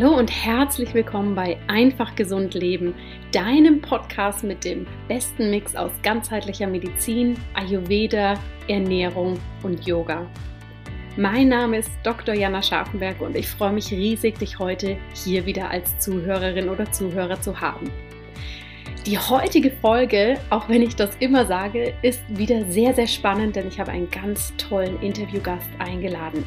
Hallo und herzlich willkommen bei Einfach Gesund Leben, deinem Podcast mit dem besten Mix aus ganzheitlicher Medizin, Ayurveda, Ernährung und Yoga. Mein Name ist Dr. Jana Scharfenberg und ich freue mich riesig, dich heute hier wieder als Zuhörerin oder Zuhörer zu haben. Die heutige Folge, auch wenn ich das immer sage, ist wieder sehr, sehr spannend, denn ich habe einen ganz tollen Interviewgast eingeladen.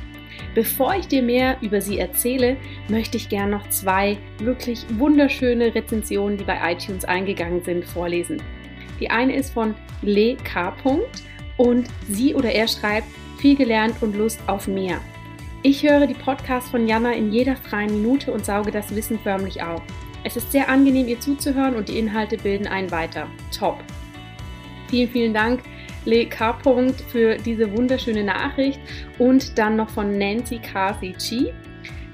Bevor ich dir mehr über sie erzähle, möchte ich gern noch zwei wirklich wunderschöne Rezensionen, die bei iTunes eingegangen sind, vorlesen. Die eine ist von Le K. und sie oder er schreibt, viel gelernt und Lust auf mehr. Ich höre die Podcasts von Jana in jeder freien Minute und sauge das Wissen förmlich auf. Es ist sehr angenehm, ihr zuzuhören und die Inhalte bilden einen weiter. Top. Vielen, vielen Dank Le K. für diese wunderschöne Nachricht und dann noch von Nancy Kasi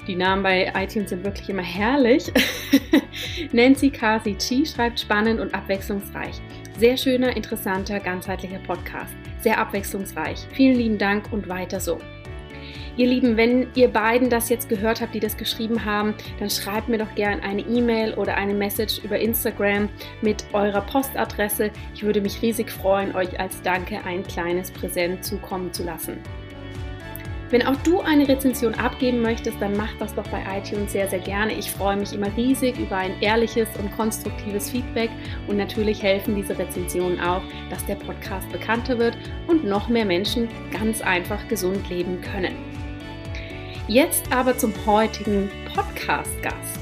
Die Namen bei iTunes sind wirklich immer herrlich. Nancy Kasi schreibt spannend und abwechslungsreich. Sehr schöner, interessanter, ganzheitlicher Podcast. Sehr abwechslungsreich. Vielen lieben Dank und weiter so. Ihr Lieben, wenn ihr beiden das jetzt gehört habt, die das geschrieben haben, dann schreibt mir doch gerne eine E-Mail oder eine Message über Instagram mit eurer Postadresse. Ich würde mich riesig freuen, euch als Danke ein kleines Präsent zukommen zu lassen. Wenn auch du eine Rezension abgeben möchtest, dann mach das doch bei iTunes sehr, sehr gerne. Ich freue mich immer riesig über ein ehrliches und konstruktives Feedback und natürlich helfen diese Rezensionen auch, dass der Podcast bekannter wird und noch mehr Menschen ganz einfach gesund leben können. Jetzt aber zum heutigen Podcast-Gast.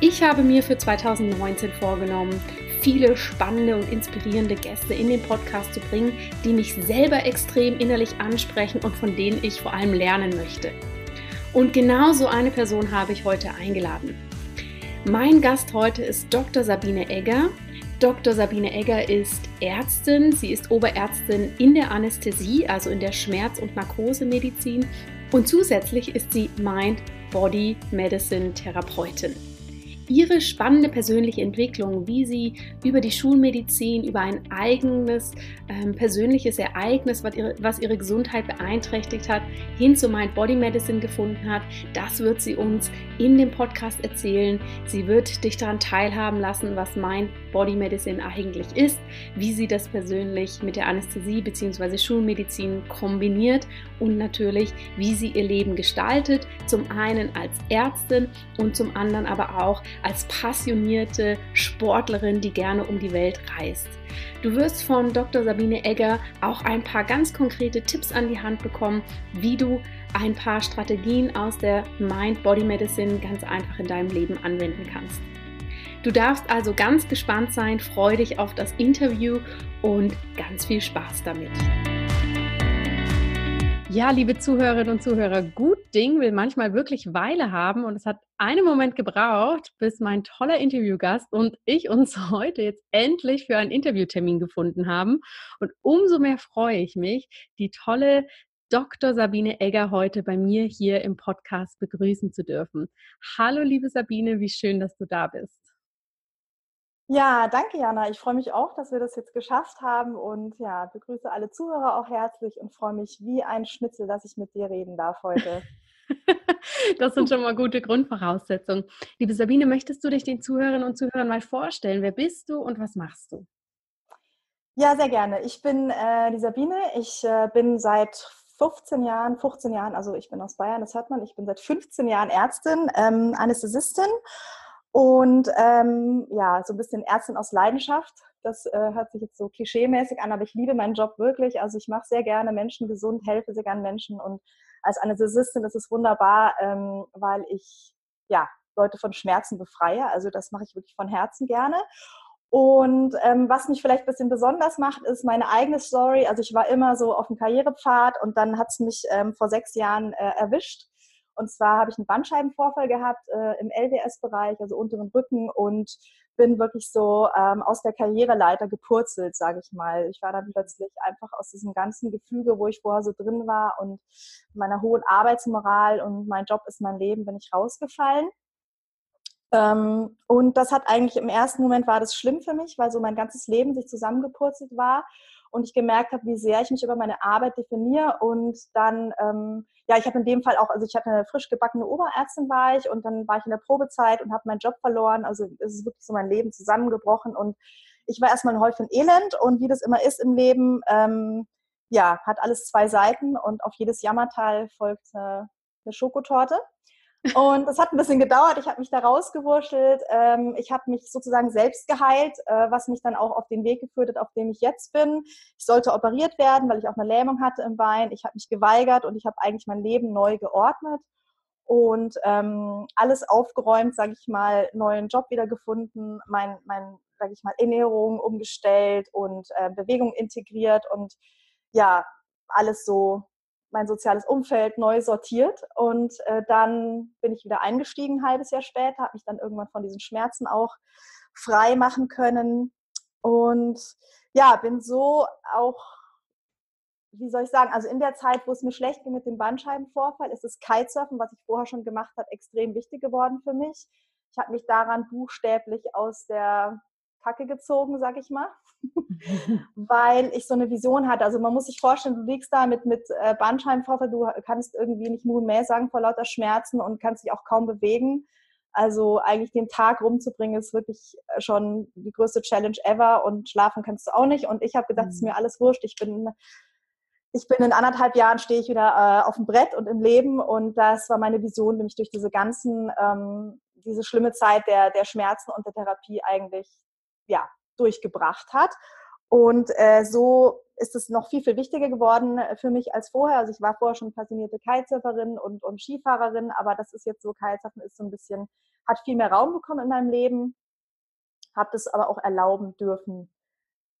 Ich habe mir für 2019 vorgenommen, viele spannende und inspirierende Gäste in den Podcast zu bringen, die mich selber extrem innerlich ansprechen und von denen ich vor allem lernen möchte. Und genau so eine Person habe ich heute eingeladen. Mein Gast heute ist Dr. Sabine Egger. Dr. Sabine Egger ist Ärztin. Sie ist Oberärztin in der Anästhesie, also in der Schmerz- und Narkosemedizin und zusätzlich ist sie Mind-Body-Medicine-Therapeutin ihre spannende persönliche Entwicklung, wie sie über die Schulmedizin, über ein eigenes ähm, persönliches Ereignis, was ihre, was ihre Gesundheit beeinträchtigt hat, hin zu Mind Body Medicine gefunden hat, das wird sie uns in dem Podcast erzählen. Sie wird dich daran teilhaben lassen, was Mind Body Medicine eigentlich ist, wie sie das persönlich mit der Anästhesie bzw. Schulmedizin kombiniert und natürlich, wie sie ihr Leben gestaltet, zum einen als Ärztin und zum anderen aber auch als passionierte Sportlerin, die gerne um die Welt reist. Du wirst von Dr. Sabine Egger auch ein paar ganz konkrete Tipps an die Hand bekommen, wie du ein paar Strategien aus der Mind-Body Medicine ganz einfach in deinem Leben anwenden kannst. Du darfst also ganz gespannt sein, freu dich auf das Interview und ganz viel Spaß damit. Ja, liebe Zuhörerinnen und Zuhörer, gut Ding will manchmal wirklich Weile haben und es hat einen Moment gebraucht, bis mein toller Interviewgast und ich uns heute jetzt endlich für einen Interviewtermin gefunden haben. Und umso mehr freue ich mich, die tolle Dr. Sabine Egger heute bei mir hier im Podcast begrüßen zu dürfen. Hallo, liebe Sabine, wie schön, dass du da bist. Ja, danke Jana. Ich freue mich auch, dass wir das jetzt geschafft haben und ja, begrüße alle Zuhörer auch herzlich und freue mich wie ein Schnitzel, dass ich mit dir reden darf heute. das sind schon mal gute Grundvoraussetzungen. Liebe Sabine, möchtest du dich den Zuhörerinnen und Zuhörern mal vorstellen? Wer bist du und was machst du? Ja, sehr gerne. Ich bin äh, die Sabine. Ich äh, bin seit 15 Jahren, 15 Jahren, also ich bin aus Bayern, das hört man, ich bin seit 15 Jahren Ärztin, ähm, Anästhesistin und ähm, ja, so ein bisschen Ärztin aus Leidenschaft. Das äh, hört sich jetzt so klischeemäßig an, aber ich liebe meinen Job wirklich. Also ich mache sehr gerne Menschen gesund, helfe sehr gerne Menschen. Und als Anästhesistin ist es wunderbar, ähm, weil ich ja Leute von Schmerzen befreie. Also das mache ich wirklich von Herzen gerne. Und ähm, was mich vielleicht ein bisschen besonders macht, ist meine eigene Story. Also ich war immer so auf dem Karrierepfad und dann hat es mich ähm, vor sechs Jahren äh, erwischt und zwar habe ich einen Bandscheibenvorfall gehabt äh, im LWS-Bereich, also unteren Rücken und bin wirklich so ähm, aus der Karriereleiter gepurzelt, sage ich mal. Ich war dann plötzlich einfach aus diesem ganzen Gefüge, wo ich vorher so drin war und meiner hohen Arbeitsmoral und mein Job ist mein Leben, bin ich rausgefallen. Ähm, und das hat eigentlich im ersten Moment war das schlimm für mich, weil so mein ganzes Leben sich zusammengepurzelt war. Und ich gemerkt habe, wie sehr ich mich über meine Arbeit definiere und dann, ähm, ja, ich habe in dem Fall auch, also ich hatte eine frisch gebackene Oberärztin war ich und dann war ich in der Probezeit und habe meinen Job verloren, also es ist wirklich so mein Leben zusammengebrochen und ich war erstmal ein Häufchen Elend und wie das immer ist im Leben, ähm, ja, hat alles zwei Seiten und auf jedes Jammertal folgt eine, Schokotorte. Und das hat ein bisschen gedauert. Ich habe mich da rausgewurschtelt. Ähm, ich habe mich sozusagen selbst geheilt, äh, was mich dann auch auf den Weg geführt hat, auf dem ich jetzt bin. Ich sollte operiert werden, weil ich auch eine Lähmung hatte im Bein. Ich habe mich geweigert und ich habe eigentlich mein Leben neu geordnet und ähm, alles aufgeräumt, sage ich mal, neuen Job wieder gefunden, mein, mein sage ich mal, Ernährung umgestellt und äh, Bewegung integriert und ja, alles so mein soziales Umfeld neu sortiert und äh, dann bin ich wieder eingestiegen, ein halbes Jahr später, habe mich dann irgendwann von diesen Schmerzen auch frei machen können und ja, bin so auch, wie soll ich sagen, also in der Zeit, wo es mir schlecht ging mit dem Bandscheibenvorfall, ist das Kitesurfen, was ich vorher schon gemacht habe, extrem wichtig geworden für mich. Ich habe mich daran buchstäblich aus der Kacke gezogen, sag ich mal, weil ich so eine Vision hatte. Also man muss sich vorstellen, du liegst da mit, mit äh, Bandscheibenvorfall, du kannst irgendwie nicht nur mehr sagen vor lauter Schmerzen und kannst dich auch kaum bewegen. Also eigentlich den Tag rumzubringen ist wirklich schon die größte Challenge ever und schlafen kannst du auch nicht. Und ich habe gedacht, es ist mhm. mir alles wurscht. Ich bin, ich bin in anderthalb Jahren stehe ich wieder äh, auf dem Brett und im Leben und das war meine Vision, nämlich durch diese ganzen, ähm, diese schlimme Zeit der, der Schmerzen und der Therapie eigentlich ja, durchgebracht hat. Und äh, so ist es noch viel, viel wichtiger geworden äh, für mich als vorher. Also ich war vorher schon passionierte Kitesurferin und, und Skifahrerin, aber das ist jetzt so, Kitesurfen ist so ein bisschen, hat viel mehr Raum bekommen in meinem Leben, habe das aber auch erlauben dürfen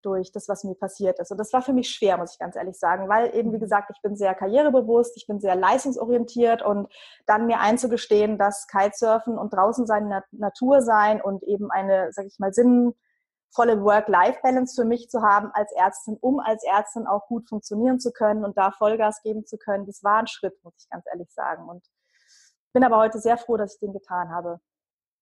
durch das, was mir passiert ist. Und das war für mich schwer, muss ich ganz ehrlich sagen, weil eben, wie mhm. gesagt, ich bin sehr karrierebewusst, ich bin sehr leistungsorientiert und dann mir einzugestehen, dass Kitesurfen und draußen sein, Natur sein und eben eine, sag ich mal, Sinn, volle Work-Life-Balance für mich zu haben als Ärztin, um als Ärztin auch gut funktionieren zu können und da Vollgas geben zu können. Das war ein Schritt, muss ich ganz ehrlich sagen. Und bin aber heute sehr froh, dass ich den getan habe.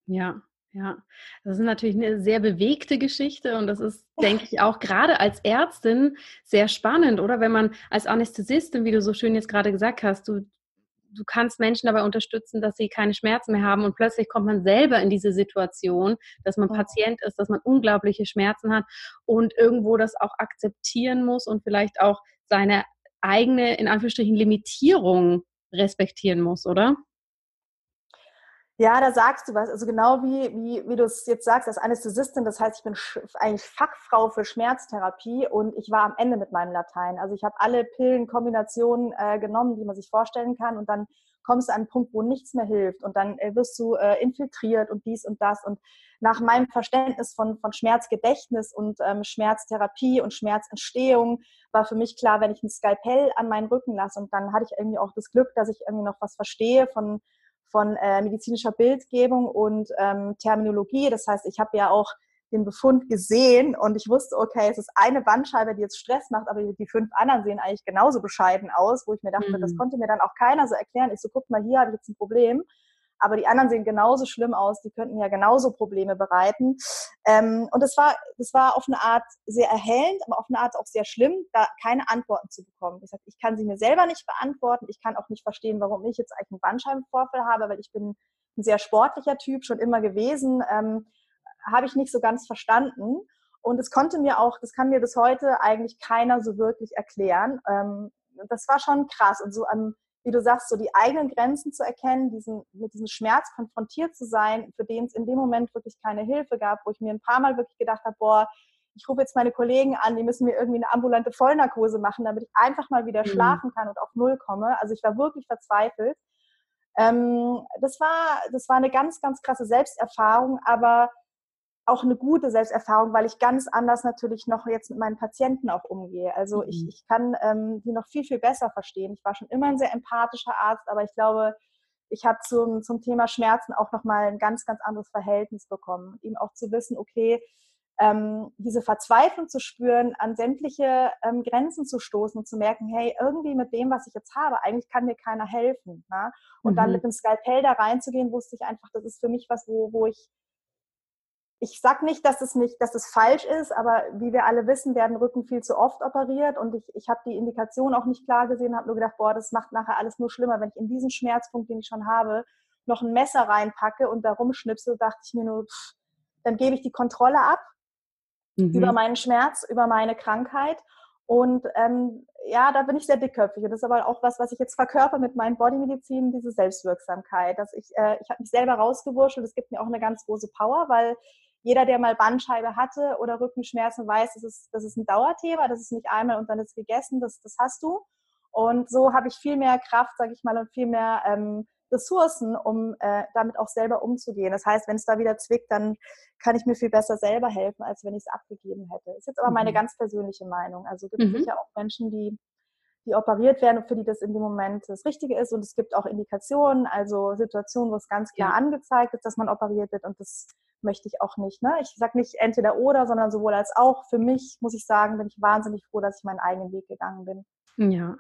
Ja, ja, das ist natürlich eine sehr bewegte Geschichte und das ist, denke ich, auch gerade als Ärztin sehr spannend, oder? Wenn man als Anästhesistin, wie du so schön jetzt gerade gesagt hast, du du kannst Menschen dabei unterstützen, dass sie keine Schmerzen mehr haben und plötzlich kommt man selber in diese Situation, dass man Patient ist, dass man unglaubliche Schmerzen hat und irgendwo das auch akzeptieren muss und vielleicht auch seine eigene, in Anführungsstrichen, Limitierung respektieren muss, oder? Ja, da sagst du was. Also genau wie, wie, wie du es jetzt sagst, als Anästhesistin, das heißt, ich bin eigentlich Fachfrau für Schmerztherapie und ich war am Ende mit meinem Latein. Also ich habe alle Pillenkombinationen äh, genommen, die man sich vorstellen kann und dann kommst du an einen Punkt, wo nichts mehr hilft und dann äh, wirst du äh, infiltriert und dies und das und nach meinem Verständnis von, von Schmerzgedächtnis und ähm, Schmerztherapie und Schmerzentstehung war für mich klar, wenn ich ein Skalpell an meinen Rücken lasse und dann hatte ich irgendwie auch das Glück, dass ich irgendwie noch was verstehe von von äh, medizinischer Bildgebung und ähm, Terminologie. Das heißt, ich habe ja auch den Befund gesehen und ich wusste, okay, es ist eine Bandscheibe, die jetzt Stress macht, aber die fünf anderen sehen eigentlich genauso bescheiden aus, wo ich mir dachte, mhm. das konnte mir dann auch keiner so erklären. Ich so, guck mal, hier habe ich jetzt ein Problem aber die anderen sehen genauso schlimm aus, die könnten ja genauso Probleme bereiten. Ähm, und es war, das war auf eine Art sehr erhellend, aber auf eine Art auch sehr schlimm, da keine Antworten zu bekommen. Ich sage, ich kann sie mir selber nicht beantworten, ich kann auch nicht verstehen, warum ich jetzt eigentlich einen Bandscheibenvorfall habe, weil ich bin ein sehr sportlicher Typ, schon immer gewesen, ähm, habe ich nicht so ganz verstanden. Und es konnte mir auch, das kann mir bis heute eigentlich keiner so wirklich erklären. Ähm, das war schon krass. Und so am wie du sagst, so die eigenen Grenzen zu erkennen, diesen, mit diesem Schmerz konfrontiert zu sein, für den es in dem Moment wirklich keine Hilfe gab, wo ich mir ein paar Mal wirklich gedacht habe, boah, ich rufe jetzt meine Kollegen an, die müssen mir irgendwie eine ambulante Vollnarkose machen, damit ich einfach mal wieder mhm. schlafen kann und auf Null komme. Also ich war wirklich verzweifelt. Ähm, das, war, das war eine ganz, ganz krasse Selbsterfahrung, aber auch eine gute Selbsterfahrung, weil ich ganz anders natürlich noch jetzt mit meinen Patienten auch umgehe. Also mhm. ich, ich kann ähm, die noch viel, viel besser verstehen. Ich war schon immer ein sehr empathischer Arzt, aber ich glaube, ich habe zum, zum Thema Schmerzen auch nochmal ein ganz, ganz anderes Verhältnis bekommen. Ihm auch zu wissen, okay, ähm, diese Verzweiflung zu spüren, an sämtliche ähm, Grenzen zu stoßen und zu merken, hey, irgendwie mit dem, was ich jetzt habe, eigentlich kann mir keiner helfen. Ne? Und mhm. dann mit dem Skalpell da reinzugehen, wusste ich einfach, das ist für mich was, wo, wo ich ich sage nicht, dass es nicht, dass es falsch ist, aber wie wir alle wissen, werden Rücken viel zu oft operiert und ich, ich habe die Indikation auch nicht klar gesehen, habe nur gedacht, boah, das macht nachher alles nur schlimmer, wenn ich in diesen Schmerzpunkt, den ich schon habe, noch ein Messer reinpacke und da rumschnipse, dachte ich mir nur, pff, dann gebe ich die Kontrolle ab mhm. über meinen Schmerz, über meine Krankheit und ähm, ja, da bin ich sehr dickköpfig. Und das ist aber auch was, was ich jetzt verkörper mit meinen Bodymedizin, diese Selbstwirksamkeit. Dass ich, äh, ich habe mich selber rausgewurschtelt. Das gibt mir auch eine ganz große Power, weil jeder, der mal Bandscheibe hatte oder Rückenschmerzen, weiß, das ist, das ist ein Dauerthema. Das ist nicht einmal und dann ist gegessen. Das, das hast du. Und so habe ich viel mehr Kraft, sage ich mal, und viel mehr ähm, Ressourcen, um äh, damit auch selber umzugehen. Das heißt, wenn es da wieder zwickt, dann kann ich mir viel besser selber helfen, als wenn ich es abgegeben hätte. Das ist jetzt aber meine mhm. ganz persönliche Meinung. Also gibt es mhm. sicher auch Menschen, die, die operiert werden und für die das in dem Moment das Richtige ist. Und es gibt auch Indikationen, also Situationen, wo es ganz klar ja. angezeigt ist, dass man operiert wird. Und das möchte ich auch nicht. Ne? Ich sage nicht entweder oder, sondern sowohl als auch. Für mich, muss ich sagen, bin ich wahnsinnig froh, dass ich meinen eigenen Weg gegangen bin. Ja,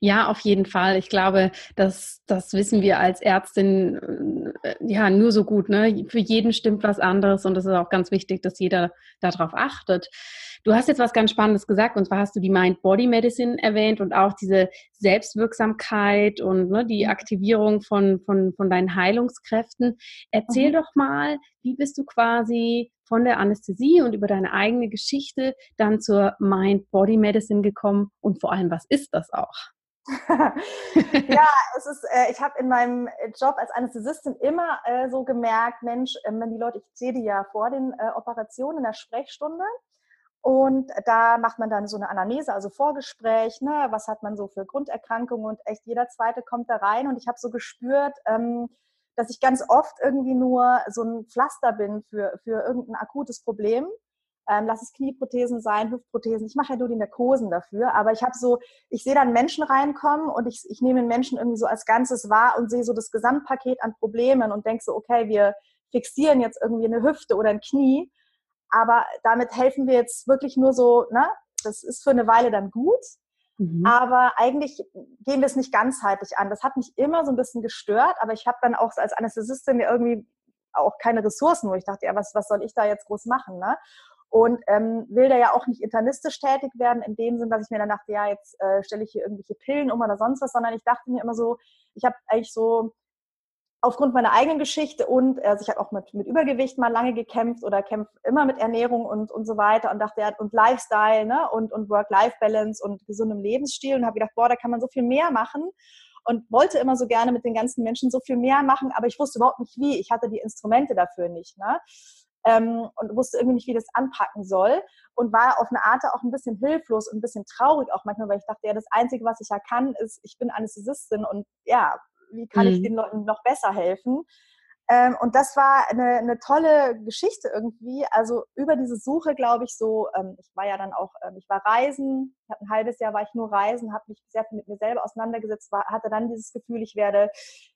ja, auf jeden Fall. Ich glaube, das, das wissen wir als Ärztin äh, ja nur so gut. Ne? Für jeden stimmt was anderes und es ist auch ganz wichtig, dass jeder darauf achtet. Du hast jetzt was ganz Spannendes gesagt und zwar hast du die Mind-Body-Medicine erwähnt und auch diese Selbstwirksamkeit und ne, die mhm. Aktivierung von, von, von deinen Heilungskräften. Erzähl mhm. doch mal, wie bist du quasi von der Anästhesie und über deine eigene Geschichte dann zur Mind-Body-Medicine gekommen und vor allem, was ist das auch? ja, es ist, äh, ich habe in meinem Job als Anästhesistin immer äh, so gemerkt, Mensch, äh, wenn die Leute, ich sehe die ja vor den äh, Operationen in der Sprechstunde und da macht man dann so eine Anamnese, also Vorgespräch, ne, was hat man so für Grunderkrankungen und echt jeder Zweite kommt da rein und ich habe so gespürt, ähm, dass ich ganz oft irgendwie nur so ein Pflaster bin für, für irgendein akutes Problem. Ähm, lass es Knieprothesen sein, Hüftprothesen. Ich mache ja nur die Narkosen dafür, aber ich habe so, ich sehe dann Menschen reinkommen und ich, ich nehme den Menschen irgendwie so als Ganzes wahr und sehe so das Gesamtpaket an Problemen und denke so, okay, wir fixieren jetzt irgendwie eine Hüfte oder ein Knie, aber damit helfen wir jetzt wirklich nur so, ne? Das ist für eine Weile dann gut, Mhm. Aber eigentlich gehen wir es nicht ganzheitlich an. Das hat mich immer so ein bisschen gestört, aber ich habe dann auch als Anästhesistin mir irgendwie auch keine Ressourcen, wo ich dachte, ja, was, was soll ich da jetzt groß machen? Ne? Und ähm, will da ja auch nicht internistisch tätig werden, in dem Sinn, dass ich mir dann dachte, ja, jetzt äh, stelle ich hier irgendwelche Pillen um oder sonst was, sondern ich dachte mir immer so, ich habe eigentlich so aufgrund meiner eigenen Geschichte und also ich habe auch mit, mit Übergewicht mal lange gekämpft oder kämpfe immer mit Ernährung und, und so weiter und dachte, ja, und Lifestyle ne? und, und Work-Life-Balance und gesundem Lebensstil und habe gedacht, boah, da kann man so viel mehr machen und wollte immer so gerne mit den ganzen Menschen so viel mehr machen, aber ich wusste überhaupt nicht wie. Ich hatte die Instrumente dafür nicht. Ne? Ähm, und wusste irgendwie nicht, wie das anpacken soll und war auf eine Art auch ein bisschen hilflos und ein bisschen traurig auch manchmal, weil ich dachte, ja, das Einzige, was ich ja kann, ist, ich bin Anästhesistin und ja, wie kann mhm. ich den Leuten noch besser helfen? Ähm, und das war eine, eine, tolle Geschichte irgendwie. Also über diese Suche, glaube ich, so, ähm, ich war ja dann auch, ähm, ich war reisen, ich ein halbes Jahr war ich nur reisen, habe mich sehr viel mit mir selber auseinandergesetzt, war, hatte dann dieses Gefühl, ich werde,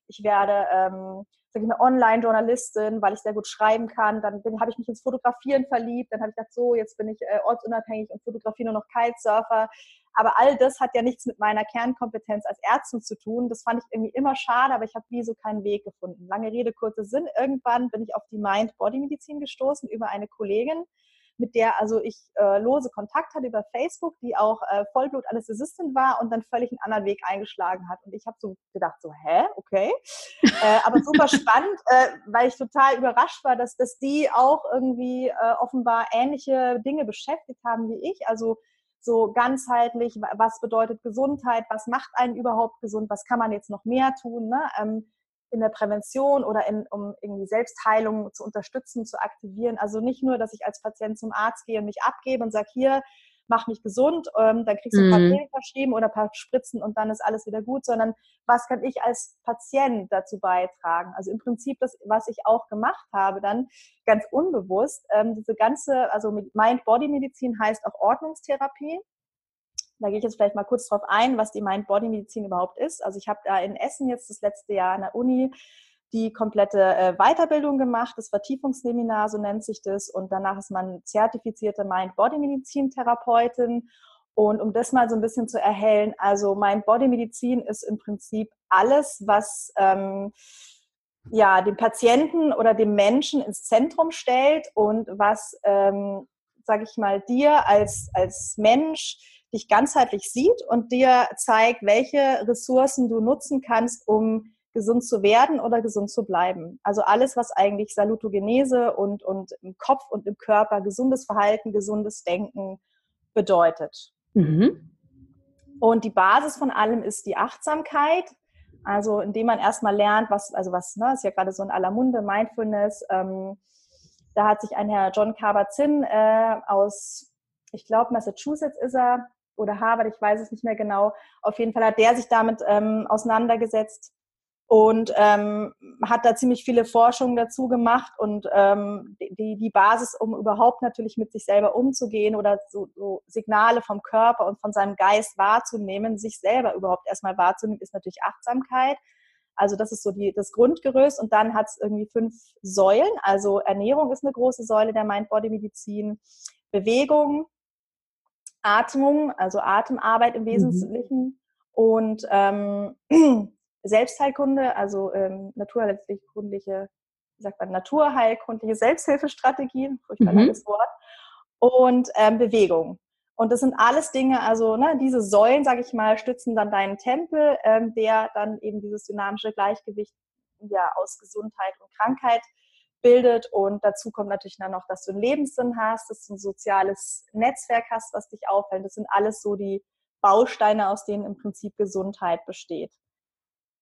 ich werde, ähm, sag ich mal, Online-Journalistin, weil ich sehr gut schreiben kann. Dann habe ich mich ins Fotografieren verliebt. Dann habe ich gedacht, so, jetzt bin ich äh, ortsunabhängig und fotografiere nur noch Kitesurfer. Aber all das hat ja nichts mit meiner Kernkompetenz als Ärztin zu tun. Das fand ich irgendwie immer schade, aber ich habe wie so keinen Weg gefunden. Lange Rede, kurzer Sinn. Irgendwann bin ich auf die Mind-Body-Medizin gestoßen über eine Kollegin, mit der also ich äh, lose Kontakt hatte über Facebook, die auch äh, Vollblut-Anästhesistin war und dann völlig einen anderen Weg eingeschlagen hat. Und ich habe so gedacht, so, hä, okay. äh, aber super spannend, äh, weil ich total überrascht war, dass, dass die auch irgendwie äh, offenbar ähnliche Dinge beschäftigt haben wie ich. Also so ganzheitlich, was bedeutet Gesundheit, was macht einen überhaupt gesund, was kann man jetzt noch mehr tun ne? ähm, in der Prävention oder in, um irgendwie Selbstheilung zu unterstützen, zu aktivieren. Also nicht nur, dass ich als Patient zum Arzt gehe und mich abgebe und sage, hier, mach mich gesund, ähm, dann kriegst du ein paar mhm. Pillen verschrieben oder ein paar Spritzen und dann ist alles wieder gut, sondern was kann ich als Patient dazu beitragen? Also im Prinzip das, was ich auch gemacht habe, dann ganz unbewusst, ähm, diese ganze, also Mind-Body-Medizin heißt auch Ordnungstherapie. Da gehe ich jetzt vielleicht mal kurz drauf ein, was die Mind-Body-Medizin überhaupt ist. Also ich habe da in Essen jetzt das letzte Jahr an der Uni die komplette äh, Weiterbildung gemacht, das Vertiefungsseminar, so nennt sich das. Und danach ist man zertifizierte Mind-Body-Medizin-Therapeutin. Und um das mal so ein bisschen zu erhellen, also Mind-Body-Medizin ist im Prinzip alles, was ähm, ja, den Patienten oder den Menschen ins Zentrum stellt und was, ähm, sage ich mal, dir als, als Mensch dich ganzheitlich sieht und dir zeigt, welche Ressourcen du nutzen kannst, um gesund zu werden oder gesund zu bleiben. Also alles, was eigentlich Salutogenese und, und im Kopf und im Körper gesundes Verhalten, gesundes Denken bedeutet. Mhm. Und die Basis von allem ist die Achtsamkeit. Also indem man erstmal lernt, was, also was, ne, ist ja gerade so in aller Munde, Mindfulness. Ähm, da hat sich ein Herr John Kabat-Zinn äh, aus, ich glaube Massachusetts ist er, oder Harvard, ich weiß es nicht mehr genau. Auf jeden Fall hat der sich damit ähm, auseinandergesetzt und ähm, hat da ziemlich viele Forschungen dazu gemacht und ähm, die, die Basis, um überhaupt natürlich mit sich selber umzugehen oder so, so Signale vom Körper und von seinem Geist wahrzunehmen, sich selber überhaupt erstmal wahrzunehmen, ist natürlich Achtsamkeit. Also das ist so die, das Grundgerüst und dann hat es irgendwie fünf Säulen. Also Ernährung ist eine große Säule der Mind-Body-Medizin, Bewegung, Atmung, also Atemarbeit im mhm. Wesentlichen mhm. und ähm, Selbstheilkunde, also ähm, naturheilkundliche, wie sagt man, naturheilkundliche Selbsthilfestrategien, furchtbar mhm. langes Wort, und ähm, Bewegung. Und das sind alles Dinge, also ne, diese Säulen, sage ich mal, stützen dann deinen Tempel, ähm, der dann eben dieses dynamische Gleichgewicht ja, aus Gesundheit und Krankheit bildet. Und dazu kommt natürlich dann noch, dass du einen Lebenssinn hast, dass du ein soziales Netzwerk hast, was dich auffällt. Das sind alles so die Bausteine, aus denen im Prinzip Gesundheit besteht.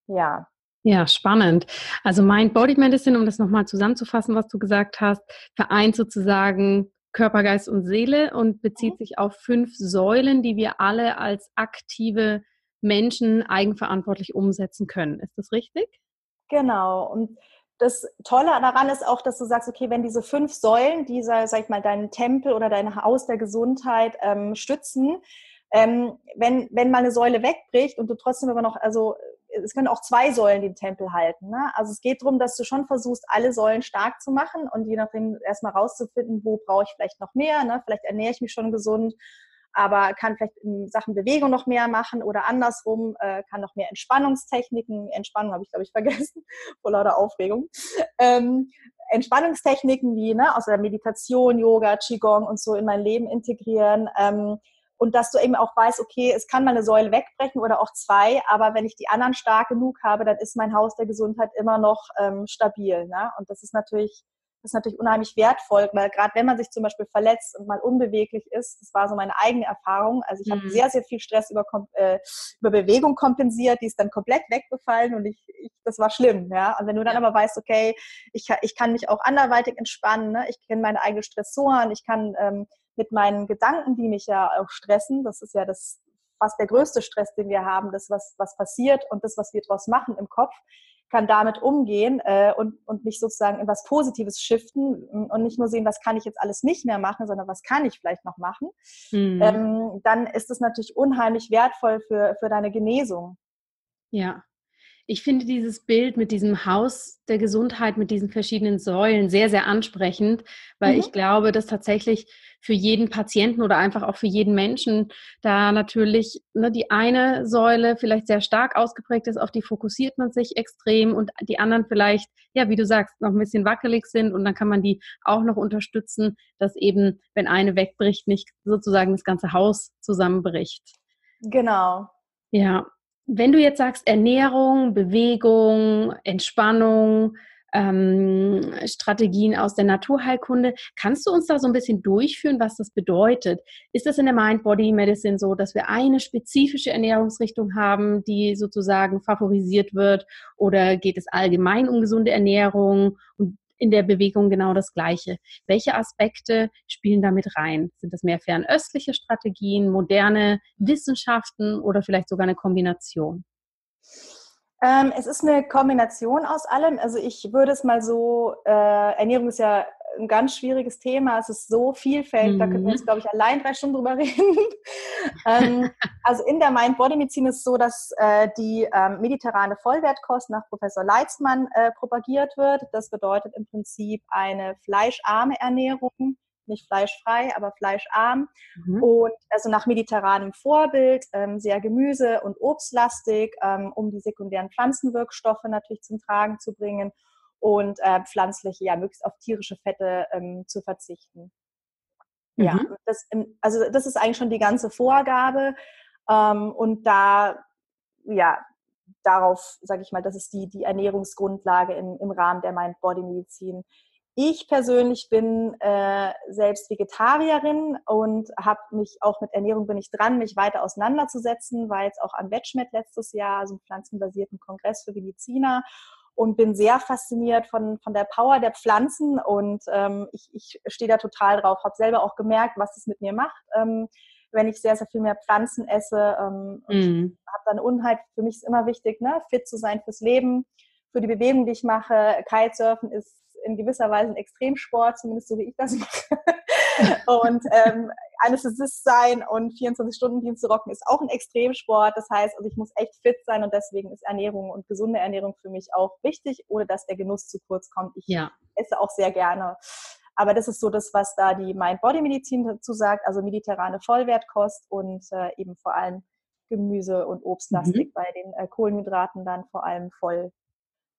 Ja. Ja, spannend. Also Mind Body Medicine, um das nochmal zusammenzufassen, was du gesagt hast, vereint sozusagen Körper, Geist und Seele und bezieht mhm. sich auf fünf Säulen, die wir alle als aktive Menschen eigenverantwortlich umsetzen können. Ist das richtig? Genau. Und das Tolle daran ist auch, dass du sagst, okay, wenn diese fünf Säulen, dieser, sag ich mal, deinen Tempel oder dein Haus der Gesundheit ähm, stützen, ähm, wenn, wenn mal eine Säule wegbricht und du trotzdem aber noch, also es können auch zwei Säulen den Tempel halten. Ne? Also es geht darum, dass du schon versuchst, alle Säulen stark zu machen und je nachdem erstmal rauszufinden, wo brauche ich vielleicht noch mehr. Ne? Vielleicht ernähre ich mich schon gesund, aber kann vielleicht in Sachen Bewegung noch mehr machen oder andersrum, äh, kann noch mehr Entspannungstechniken, Entspannung habe ich, glaube ich, vergessen, vor lauter Aufregung. Ähm, Entspannungstechniken wie ne, aus der Meditation, Yoga, Qigong und so in mein Leben integrieren. Ähm, und dass du eben auch weißt, okay, es kann mal eine Säule wegbrechen oder auch zwei, aber wenn ich die anderen stark genug habe, dann ist mein Haus der Gesundheit immer noch ähm, stabil. Ne? Und das ist natürlich, das ist natürlich unheimlich wertvoll, weil gerade wenn man sich zum Beispiel verletzt und mal unbeweglich ist, das war so meine eigene Erfahrung. Also ich mhm. habe sehr, sehr viel Stress über, äh, über Bewegung kompensiert, die ist dann komplett weggefallen und ich, ich das war schlimm. Ja? Und wenn du dann aber weißt, okay, ich, ich kann mich auch anderweitig entspannen, ne? ich kenne meine eigenen Stressoren, ich kann ähm, mit meinen Gedanken, die mich ja auch stressen, das ist ja das fast der größte Stress, den wir haben, das, was, was passiert und das, was wir daraus machen im Kopf, kann damit umgehen äh, und, und mich sozusagen in was Positives shiften und nicht nur sehen, was kann ich jetzt alles nicht mehr machen, sondern was kann ich vielleicht noch machen, mhm. ähm, dann ist es natürlich unheimlich wertvoll für, für deine Genesung. Ja, ich finde dieses Bild mit diesem Haus der Gesundheit, mit diesen verschiedenen Säulen sehr, sehr ansprechend, weil mhm. ich glaube, dass tatsächlich für jeden Patienten oder einfach auch für jeden Menschen da natürlich ne, die eine Säule vielleicht sehr stark ausgeprägt ist, auf die fokussiert man sich extrem und die anderen vielleicht, ja, wie du sagst, noch ein bisschen wackelig sind und dann kann man die auch noch unterstützen, dass eben, wenn eine wegbricht, nicht sozusagen das ganze Haus zusammenbricht. Genau. Ja, wenn du jetzt sagst Ernährung, Bewegung, Entspannung, ähm, Strategien aus der Naturheilkunde, kannst du uns da so ein bisschen durchführen, was das bedeutet? Ist das in der Mind-Body-Medicine so, dass wir eine spezifische Ernährungsrichtung haben, die sozusagen favorisiert wird? Oder geht es allgemein um gesunde Ernährung? Und in der Bewegung genau das Gleiche. Welche Aspekte spielen damit rein? Sind das mehr fernöstliche Strategien, moderne Wissenschaften oder vielleicht sogar eine Kombination? Ähm, es ist eine Kombination aus allem. Also ich würde es mal so, äh, Ernährung ist ja ein ganz schwieriges Thema. Es ist so vielfältig, mhm. da können wir jetzt, glaube ich, allein drei Stunden drüber reden. ähm, also in der Mind-Body-Medizin ist es so, dass äh, die ähm, mediterrane Vollwertkost nach Professor Leitzmann äh, propagiert wird. Das bedeutet im Prinzip eine fleischarme Ernährung, nicht fleischfrei, aber fleischarm. Mhm. Und also nach mediterranem Vorbild, ähm, sehr gemüse- und obstlastig, ähm, um die sekundären Pflanzenwirkstoffe natürlich zum Tragen zu bringen und äh, pflanzliche, ja, möglichst auf tierische Fette ähm, zu verzichten. Mhm. Ja, das, also das ist eigentlich schon die ganze Vorgabe. Ähm, und da, ja, darauf, sage ich mal, das ist die, die Ernährungsgrundlage im, im Rahmen der Mind-Body-Medizin. Ich persönlich bin äh, selbst Vegetarierin und habe mich auch mit Ernährung bin ich dran, mich weiter auseinanderzusetzen, war jetzt auch am Vetschmet letztes Jahr, also einem pflanzenbasierten Kongress für Mediziner und bin sehr fasziniert von, von der Power der Pflanzen und ähm, ich, ich stehe da total drauf, habe selber auch gemerkt, was es mit mir macht. Ähm, wenn ich sehr, sehr viel mehr Pflanzen esse. Ähm, mm. habe dann Unheit. Für mich ist immer wichtig, ne, fit zu sein fürs Leben, für die Bewegung, die ich mache. Kitesurfen ist in gewisser Weise ein Extremsport, zumindest so wie ich das mache. und ähm, Anästhesist sein und 24-Stunden-Dienst zu rocken ist auch ein Extremsport. Das heißt, also ich muss echt fit sein und deswegen ist Ernährung und gesunde Ernährung für mich auch wichtig, ohne dass der Genuss zu kurz kommt. Ich ja. esse auch sehr gerne aber das ist so das, was da die Mind-Body-Medizin dazu sagt, also mediterrane Vollwertkost und äh, eben vor allem Gemüse und Obstlastig mhm. bei den äh, Kohlenhydraten dann vor allem Voll,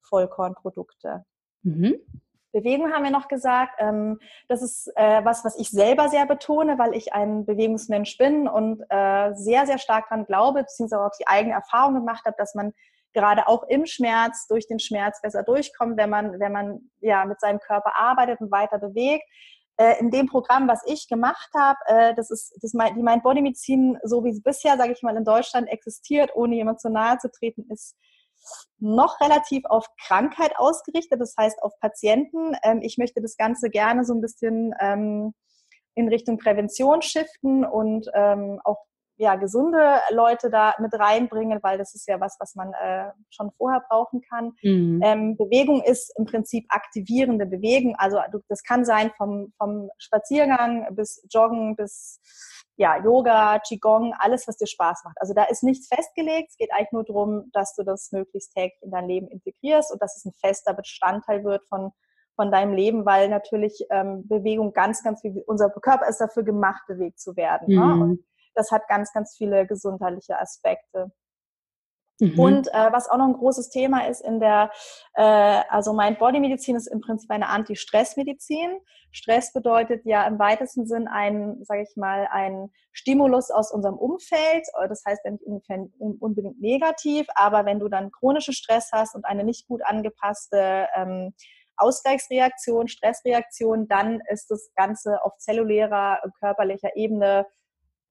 Vollkornprodukte. Mhm. Bewegung haben wir noch gesagt. Ähm, das ist äh, was, was ich selber sehr betone, weil ich ein Bewegungsmensch bin und äh, sehr, sehr stark daran glaube, beziehungsweise auch die eigene Erfahrung gemacht habe, dass man gerade auch im Schmerz, durch den Schmerz besser durchkommt, wenn man, wenn man ja mit seinem Körper arbeitet und weiter bewegt. Äh, in dem Programm, was ich gemacht habe, äh, das ist das, die Mind Body Medizin, so wie es bisher, sage ich mal, in Deutschland existiert, ohne jemand zu nahe zu treten, ist noch relativ auf Krankheit ausgerichtet, das heißt auf Patienten. Ähm, ich möchte das Ganze gerne so ein bisschen ähm, in Richtung Prävention shiften und ähm, auch ja, gesunde Leute da mit reinbringen, weil das ist ja was, was man äh, schon vorher brauchen kann. Mhm. Ähm, Bewegung ist im Prinzip aktivierende Bewegung. Also das kann sein vom, vom Spaziergang bis Joggen bis ja, Yoga, Qigong, alles, was dir Spaß macht. Also da ist nichts festgelegt. Es geht eigentlich nur darum, dass du das möglichst täglich in dein Leben integrierst und dass es ein fester Bestandteil wird von, von deinem Leben, weil natürlich ähm, Bewegung ganz, ganz viel, unser Körper ist dafür gemacht, bewegt zu werden. Ne? Mhm. Ne? Das hat ganz, ganz viele gesundheitliche Aspekte. Mhm. Und äh, was auch noch ein großes Thema ist in der, äh, also Mind-Body-Medizin ist im Prinzip eine Anti-Stress-Medizin. Stress bedeutet ja im weitesten Sinn ein, sage ich mal, ein Stimulus aus unserem Umfeld. Das heißt ja nicht unbedingt negativ, aber wenn du dann chronische Stress hast und eine nicht gut angepasste ähm, Ausgleichsreaktion, Stressreaktion, dann ist das Ganze auf zellulärer, körperlicher Ebene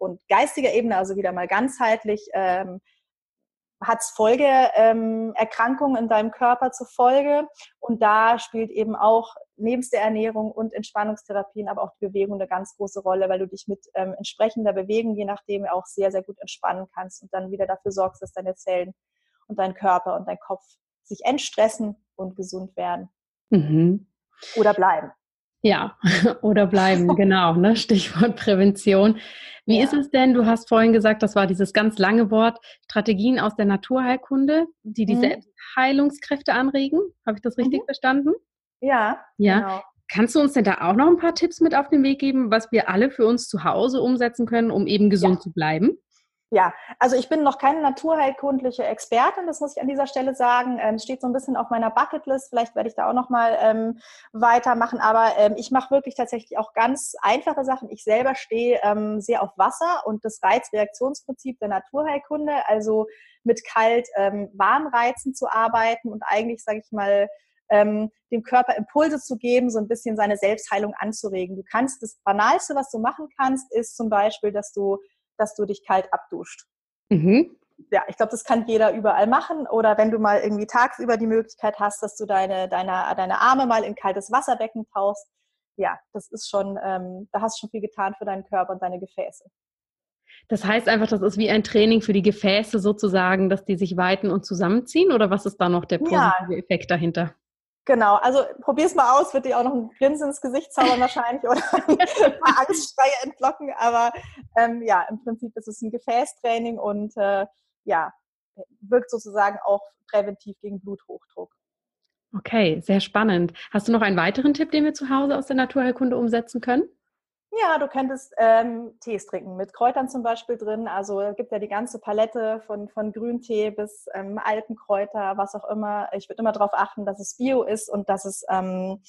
und geistiger Ebene, also wieder mal ganzheitlich, ähm, hat es Folgeerkrankungen ähm, in deinem Körper zur Folge. Und da spielt eben auch neben der Ernährung und Entspannungstherapien, aber auch die Bewegung eine ganz große Rolle, weil du dich mit ähm, entsprechender Bewegung, je nachdem, auch sehr, sehr gut entspannen kannst und dann wieder dafür sorgst, dass deine Zellen und dein Körper und dein Kopf sich entstressen und gesund werden. Mhm. Oder bleiben. Ja, oder bleiben, genau, ne? Stichwort Prävention. Wie ja. ist es denn, du hast vorhin gesagt, das war dieses ganz lange Wort, Strategien aus der Naturheilkunde, die die mhm. Selbstheilungskräfte anregen? Habe ich das richtig mhm. verstanden? Ja, ja. Genau. Kannst du uns denn da auch noch ein paar Tipps mit auf den Weg geben, was wir alle für uns zu Hause umsetzen können, um eben gesund ja. zu bleiben? Ja, also ich bin noch keine naturheilkundliche Expertin, das muss ich an dieser Stelle sagen. Ähm, steht so ein bisschen auf meiner Bucketlist. Vielleicht werde ich da auch noch mal ähm, weitermachen. Aber ähm, ich mache wirklich tatsächlich auch ganz einfache Sachen. Ich selber stehe ähm, sehr auf Wasser und das Reizreaktionsprinzip der Naturheilkunde, also mit kalt ähm, warm Reizen zu arbeiten und eigentlich, sage ich mal, ähm, dem Körper Impulse zu geben, so ein bisschen seine Selbstheilung anzuregen. Du kannst das Banalste, was du machen kannst, ist zum Beispiel, dass du dass du dich kalt abduscht. Mhm. Ja, ich glaube, das kann jeder überall machen. Oder wenn du mal irgendwie tagsüber die Möglichkeit hast, dass du deine, deine, deine Arme mal in kaltes Wasserbecken tauchst. Ja, das ist schon, ähm, da hast du schon viel getan für deinen Körper und deine Gefäße. Das heißt einfach, das ist wie ein Training für die Gefäße sozusagen, dass die sich weiten und zusammenziehen? Oder was ist da noch der positive ja. Effekt dahinter? Genau, also probier's mal aus, wird dir auch noch ein Grinsen ins Gesicht zaubern wahrscheinlich oder ein paar Angstschreie entlocken, aber ähm, ja, im Prinzip ist es ein Gefäßtraining und äh, ja, wirkt sozusagen auch präventiv gegen Bluthochdruck. Okay, sehr spannend. Hast du noch einen weiteren Tipp, den wir zu Hause aus der Naturheilkunde umsetzen können? Ja, du könntest ähm, Tees trinken, mit Kräutern zum Beispiel drin. Also es gibt ja die ganze Palette von, von Grüntee bis ähm, Alpenkräuter, was auch immer. Ich würde immer darauf achten, dass es bio ist und dass es, ähm,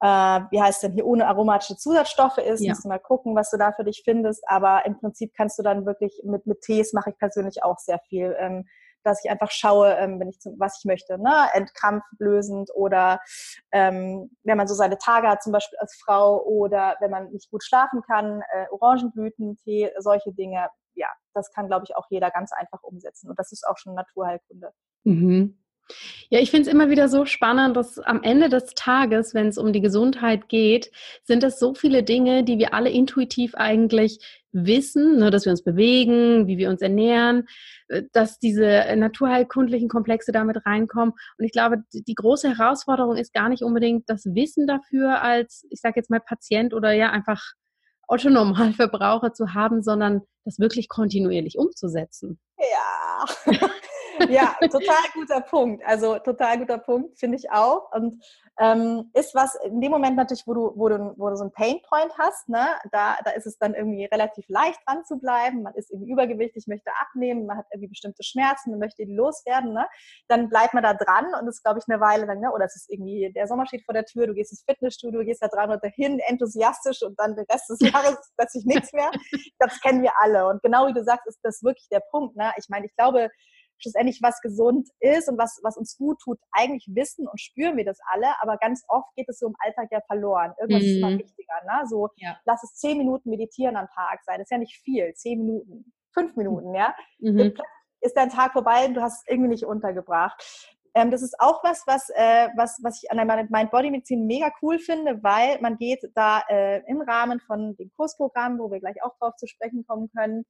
äh, wie heißt denn hier, ohne aromatische Zusatzstoffe ist. Ja. Musst du mal gucken, was du da für dich findest. Aber im Prinzip kannst du dann wirklich mit, mit Tees mache ich persönlich auch sehr viel. Ähm, dass ich einfach schaue, ähm, wenn ich zum, was ich möchte, ne? entkrampflösend oder ähm, wenn man so seine Tage hat, zum Beispiel als Frau oder wenn man nicht gut schlafen kann, äh, Orangenblütentee, solche Dinge. Ja, das kann, glaube ich, auch jeder ganz einfach umsetzen. Und das ist auch schon Naturheilkunde. Mhm. Ja, ich finde es immer wieder so spannend, dass am Ende des Tages, wenn es um die Gesundheit geht, sind es so viele Dinge, die wir alle intuitiv eigentlich wissen, ne, dass wir uns bewegen, wie wir uns ernähren, äh, dass diese naturheilkundlichen Komplexe damit reinkommen. Und ich glaube, die große Herausforderung ist gar nicht unbedingt das Wissen dafür als, ich sage jetzt mal, Patient oder ja einfach Otto-Normalverbraucher zu haben, sondern das wirklich kontinuierlich umzusetzen. Ja. ja, total guter Punkt. Also total guter Punkt, finde ich auch. Und ähm, ist was in dem Moment natürlich, wo du, wo du, wo du so einen Painpoint hast, ne, da, da ist es dann irgendwie relativ leicht dran zu bleiben. Man ist irgendwie übergewichtig, möchte abnehmen, man hat irgendwie bestimmte Schmerzen, man möchte die loswerden, ne? Dann bleibt man da dran und das glaube ich eine Weile lang, ne? oder es ist irgendwie, der Sommer steht vor der Tür, du gehst ins Fitnessstudio, gehst da dran und dahin, enthusiastisch und dann den Rest des Jahres ist plötzlich nichts mehr. Das kennen wir alle. Und genau wie du sagst, ist das wirklich der Punkt. Ne? Ich meine, ich glaube, schlussendlich was gesund ist und was, was uns gut tut. Eigentlich wissen und spüren wir das alle, aber ganz oft geht es so im Alltag ja verloren. Irgendwas mhm. ist immer mhm. wichtiger. Ne? So, ja. lass es zehn Minuten meditieren am Tag sein. Das ist ja nicht viel. Zehn Minuten, fünf Minuten, ja. Mhm. Ist dein Tag vorbei und du hast es irgendwie nicht untergebracht. Ähm, das ist auch was, was, äh, was, was ich an der Mind Body Medizin mega cool finde, weil man geht da äh, im Rahmen von dem Kursprogramm, wo wir gleich auch drauf zu sprechen kommen können,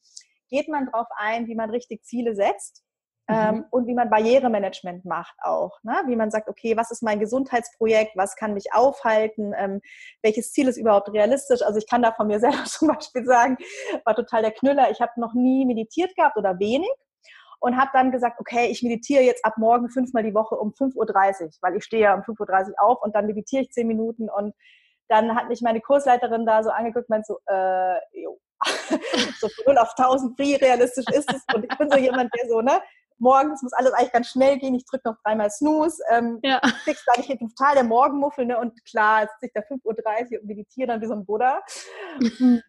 geht man darauf ein, wie man richtig Ziele setzt mhm. und wie man Barrieremanagement macht auch. Ne? Wie man sagt, okay, was ist mein Gesundheitsprojekt, was kann mich aufhalten, ähm, welches Ziel ist überhaupt realistisch. Also ich kann da von mir selber zum Beispiel sagen, war total der Knüller, ich habe noch nie meditiert gehabt oder wenig und habe dann gesagt, okay, ich meditiere jetzt ab morgen fünfmal die Woche um 5.30 Uhr, weil ich stehe ja um 5.30 Uhr auf und dann meditiere ich zehn Minuten und dann hat mich meine Kursleiterin da so angeguckt und meint so, äh, jo. so von 0 auf 1000, wie realistisch ist es? Und ich bin so jemand, der so, ne, morgens muss alles eigentlich ganz schnell gehen, ich drücke noch dreimal Snooze, ähm, ja. sage ich hier total der Morgenmuffel, ne? Und klar, jetzt sitze ich da 5.30 Uhr und meditiere dann wie so ein Buddha.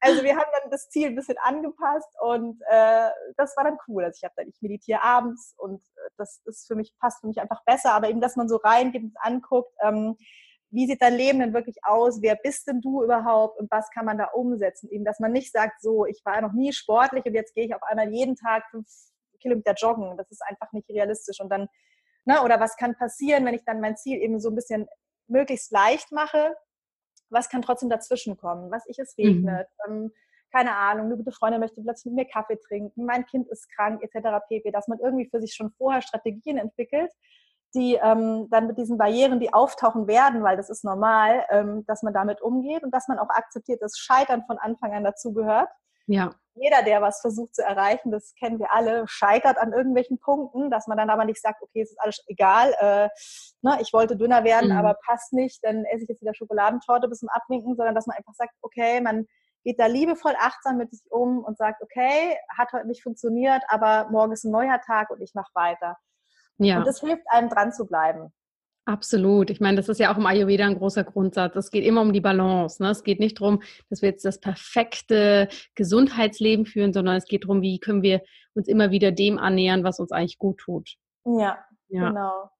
also wir haben dann das Ziel ein bisschen angepasst und äh, das war dann cool. Also ich habe dann, ich meditiere abends und äh, das ist für mich, passt für mich einfach besser, aber eben, dass man so reingeht und anguckt, ähm, wie sieht dein Leben denn wirklich aus? Wer bist denn du überhaupt und was kann man da umsetzen? Eben, dass man nicht sagt, so, ich war noch nie sportlich und jetzt gehe ich auf einmal jeden Tag fünf Kilometer joggen. Das ist einfach nicht realistisch. Und dann, ne, oder was kann passieren, wenn ich dann mein Ziel eben so ein bisschen möglichst leicht mache? Was kann trotzdem dazwischen kommen? Was ich es regnet? Mhm. Ähm, keine Ahnung, eine gute Freundin möchte plötzlich mit mir Kaffee trinken, mein Kind ist krank, etc. pp. Dass man irgendwie für sich schon vorher Strategien entwickelt, die ähm, dann mit diesen Barrieren, die auftauchen werden, weil das ist normal, ähm, dass man damit umgeht und dass man auch akzeptiert, dass Scheitern von Anfang an dazugehört. Ja. Jeder, der was versucht zu erreichen, das kennen wir alle, scheitert an irgendwelchen Punkten, dass man dann aber nicht sagt, okay, es ist alles egal, äh, ne, ich wollte dünner werden, mhm. aber passt nicht, dann esse ich jetzt wieder Schokoladentorte bis zum Abwinken, sondern dass man einfach sagt, okay, man geht da liebevoll achtsam mit sich um und sagt, okay, hat heute nicht funktioniert, aber morgen ist ein neuer Tag und ich mache weiter. Ja. Und das hilft einem dran zu bleiben. Absolut. Ich meine, das ist ja auch im Ayurveda ein großer Grundsatz. Es geht immer um die Balance. Ne? Es geht nicht darum, dass wir jetzt das perfekte Gesundheitsleben führen, sondern es geht darum, wie können wir uns immer wieder dem annähern, was uns eigentlich gut tut. Ja, ja. genau.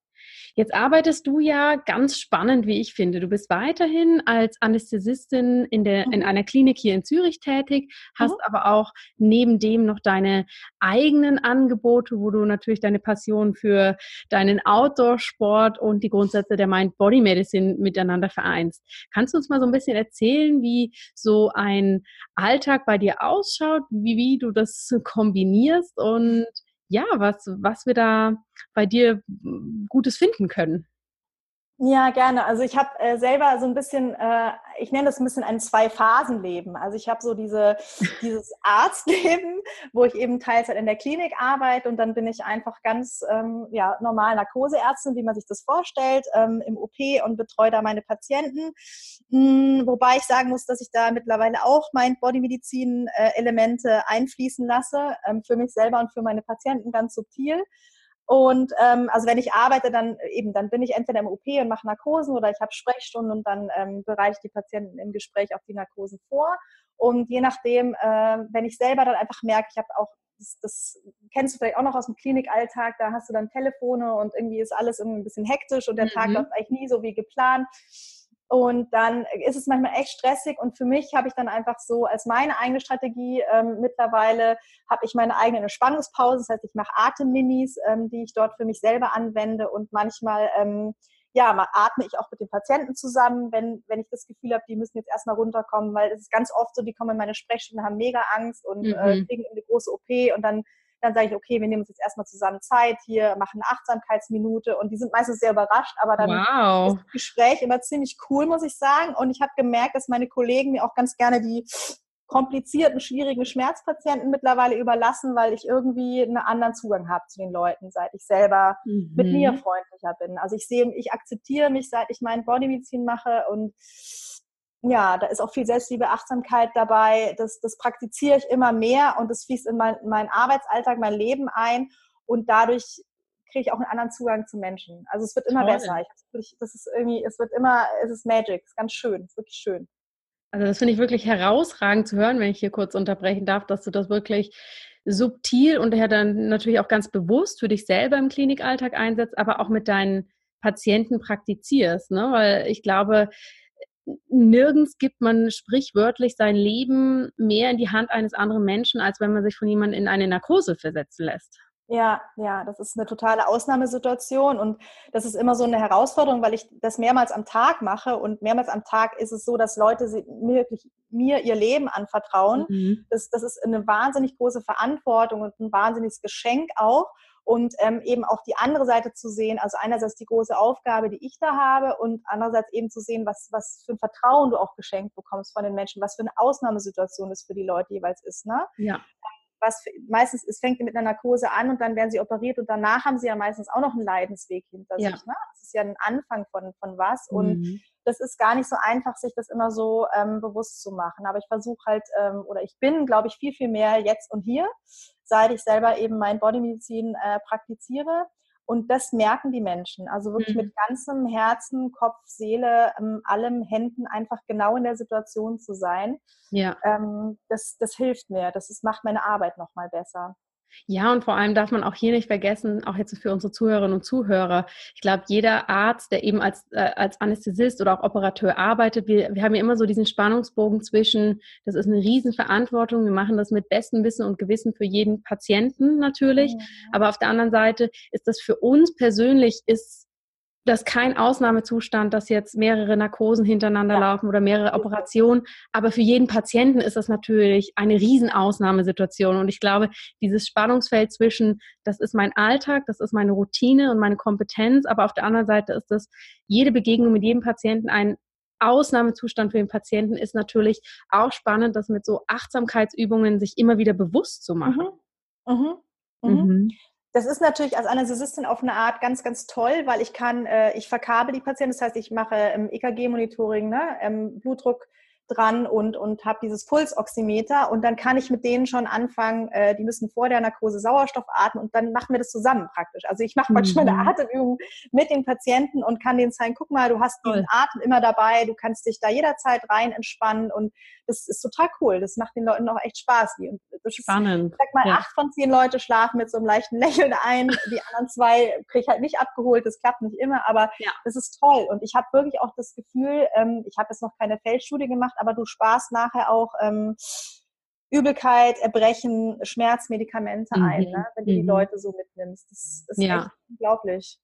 Jetzt arbeitest du ja ganz spannend, wie ich finde. Du bist weiterhin als Anästhesistin in, der, in mhm. einer Klinik hier in Zürich tätig, hast mhm. aber auch neben dem noch deine eigenen Angebote, wo du natürlich deine Passion für deinen Outdoor-Sport und die Grundsätze der Mind-Body-Medicine miteinander vereinst. Kannst du uns mal so ein bisschen erzählen, wie so ein Alltag bei dir ausschaut, wie, wie du das kombinierst und ja, was, was wir da bei dir Gutes finden können. Ja, gerne. Also ich habe äh, selber so ein bisschen, äh, ich nenne das ein bisschen ein Zwei-Phasen-Leben. Also ich habe so diese, dieses Arztleben, wo ich eben Teilzeit in der Klinik arbeite und dann bin ich einfach ganz ähm, ja, normal Narkoseärztin, wie man sich das vorstellt, ähm, im OP und betreue da meine Patienten. Mhm, wobei ich sagen muss, dass ich da mittlerweile auch mein Bodymedizin-Elemente äh, einfließen lasse, ähm, für mich selber und für meine Patienten ganz subtil. Und ähm, also wenn ich arbeite, dann eben, dann bin ich entweder im OP und mache Narkosen oder ich habe Sprechstunden und dann ähm, bereite ich die Patienten im Gespräch auf die Narkosen vor. Und je nachdem, äh, wenn ich selber dann einfach merke, ich habe auch, das, das kennst du vielleicht auch noch aus dem Klinikalltag, da hast du dann Telefone und irgendwie ist alles irgendwie ein bisschen hektisch und der mhm. Tag läuft eigentlich nie so wie geplant und dann ist es manchmal echt stressig. Und für mich habe ich dann einfach so als meine eigene Strategie ähm, mittlerweile habe ich meine eigene Entspannungspause. Das heißt, ich mache Atemminis, ähm, die ich dort für mich selber anwende. Und manchmal ähm, ja, atme ich auch mit den Patienten zusammen, wenn, wenn ich das Gefühl habe, die müssen jetzt erstmal runterkommen, weil es ist ganz oft so, die kommen in meine Sprechstunde, haben mega Angst und äh, mhm. äh, kriegen eine große OP und dann dann sage ich, okay, wir nehmen uns jetzt erstmal zusammen Zeit hier, machen eine Achtsamkeitsminute und die sind meistens sehr überrascht, aber dann wow. ist das Gespräch immer ziemlich cool, muss ich sagen. Und ich habe gemerkt, dass meine Kollegen mir auch ganz gerne die komplizierten, schwierigen Schmerzpatienten mittlerweile überlassen, weil ich irgendwie einen anderen Zugang habe zu den Leuten, seit ich selber mhm. mit mir freundlicher bin. Also ich sehe, ich akzeptiere mich, seit ich meinen Bodymedizin mache und ja, da ist auch viel Selbstliebe, Achtsamkeit dabei. Das, das praktiziere ich immer mehr und das fließt in mein, meinen Arbeitsalltag, mein Leben ein und dadurch kriege ich auch einen anderen Zugang zu Menschen. Also es wird immer Toll. besser. Ich, das ist irgendwie, es wird immer, es ist Magic, es ist ganz schön, es ist wirklich schön. Also das finde ich wirklich herausragend zu hören, wenn ich hier kurz unterbrechen darf, dass du das wirklich subtil und daher dann natürlich auch ganz bewusst für dich selber im Klinikalltag einsetzt, aber auch mit deinen Patienten praktizierst. Ne? Weil ich glaube, nirgends gibt man sprichwörtlich sein Leben mehr in die Hand eines anderen Menschen, als wenn man sich von jemandem in eine Narkose versetzen lässt. Ja, ja, das ist eine totale Ausnahmesituation und das ist immer so eine Herausforderung, weil ich das mehrmals am Tag mache und mehrmals am Tag ist es so, dass Leute mir wirklich mir ihr Leben anvertrauen. Mhm. Das, das ist eine wahnsinnig große Verantwortung und ein wahnsinniges Geschenk auch und ähm, eben auch die andere Seite zu sehen. Also einerseits die große Aufgabe, die ich da habe und andererseits eben zu sehen, was, was für ein Vertrauen du auch geschenkt bekommst von den Menschen, was für eine Ausnahmesituation das für die Leute jeweils ist. Ne? Ja. Was meistens, es fängt mit einer Narkose an und dann werden sie operiert und danach haben sie ja meistens auch noch einen Leidensweg hinter ja. sich. Ne? Das ist ja ein Anfang von, von was mhm. und das ist gar nicht so einfach, sich das immer so ähm, bewusst zu machen. Aber ich versuche halt, ähm, oder ich bin, glaube ich, viel, viel mehr jetzt und hier, seit ich selber eben mein Bodymedizin äh, praktiziere. Und das merken die Menschen. Also wirklich mhm. mit ganzem Herzen, Kopf, Seele, ähm, allem Händen einfach genau in der Situation zu sein. Ja. Ähm, das, das hilft mir. Das ist, macht meine Arbeit nochmal besser. Ja, und vor allem darf man auch hier nicht vergessen, auch jetzt für unsere Zuhörerinnen und Zuhörer, ich glaube, jeder Arzt, der eben als, äh, als Anästhesist oder auch Operateur arbeitet, wir, wir haben ja immer so diesen Spannungsbogen zwischen, das ist eine Riesenverantwortung, wir machen das mit bestem Wissen und Gewissen für jeden Patienten natürlich, ja. aber auf der anderen Seite ist das für uns persönlich, ist das kein Ausnahmezustand, dass jetzt mehrere Narkosen hintereinander ja. laufen oder mehrere Operationen. Aber für jeden Patienten ist das natürlich eine Riesenausnahmesituation. Und ich glaube, dieses Spannungsfeld zwischen, das ist mein Alltag, das ist meine Routine und meine Kompetenz, aber auf der anderen Seite ist das jede Begegnung mit jedem Patienten ein Ausnahmezustand für den Patienten ist natürlich auch spannend, das mit so Achtsamkeitsübungen sich immer wieder bewusst zu machen. Mhm. Mhm. Mhm. Das ist natürlich als Anästhesistin auf eine Art ganz, ganz toll, weil ich kann, äh, ich verkabel die Patienten, das heißt, ich mache ähm, EKG-Monitoring, ne, ähm, Blutdruck dran und, und habe dieses Pulsoximeter und dann kann ich mit denen schon anfangen, äh, die müssen vor der Narkose Sauerstoff atmen und dann machen wir das zusammen praktisch. Also ich mache manchmal eine mhm. Atemübung mit den Patienten und kann denen zeigen, guck mal, du hast diesen Atem immer dabei, du kannst dich da jederzeit rein entspannen und das ist total cool. Das macht den Leuten auch echt Spaß. Und Spannend. Ist, sag mal, ja. acht von zehn Leute schlafen mit so einem leichten Lächeln ein. Die anderen zwei kriege ich halt nicht abgeholt. Das klappt nicht immer, aber ja. das ist toll. Und ich habe wirklich auch das Gefühl, ähm, ich habe jetzt noch keine Feldstudie gemacht, aber du sparst nachher auch ähm, Übelkeit, Erbrechen, Schmerzmedikamente mhm. ein, ne? wenn du mhm. die Leute so mitnimmst. Das ist ja. echt unglaublich.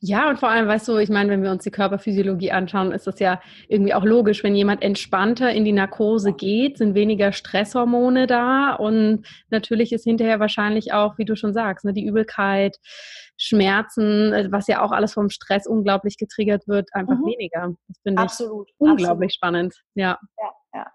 Ja, und vor allem, weißt du, ich meine, wenn wir uns die Körperphysiologie anschauen, ist das ja irgendwie auch logisch. Wenn jemand entspannter in die Narkose geht, sind weniger Stresshormone da und natürlich ist hinterher wahrscheinlich auch, wie du schon sagst, ne, die Übelkeit, Schmerzen, äh, was ja auch alles vom Stress unglaublich getriggert wird, einfach mhm. weniger. Das finde ich unglaublich absolut. spannend. Ja. ja, ja.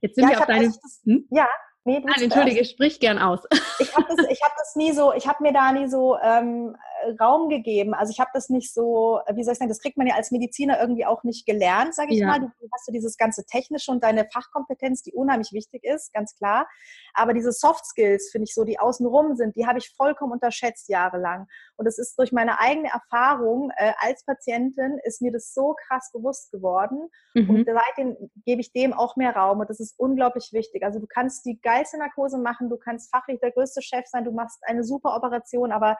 Jetzt sind ja, wir auf deine. Das, hm? Ja, Nee, Nein, entschuldige, sprich gern aus. Ich habe das, hab das nie so, ich habe mir da nie so ähm, Raum gegeben. Also ich habe das nicht so, wie soll ich sagen, das kriegt man ja als Mediziner irgendwie auch nicht gelernt, sage ich ja. mal. Du hast so dieses ganze Technische und deine Fachkompetenz, die unheimlich wichtig ist, ganz klar. Aber diese Soft Skills, finde ich so, die außenrum sind, die habe ich vollkommen unterschätzt jahrelang. Und es ist durch meine eigene Erfahrung äh, als Patientin ist mir das so krass bewusst geworden. Mhm. Und seitdem gebe ich dem auch mehr Raum und das ist unglaublich wichtig. Also du kannst die geilste Narkose machen, du kannst fachlich der größte Chef sein, du machst eine super Operation, aber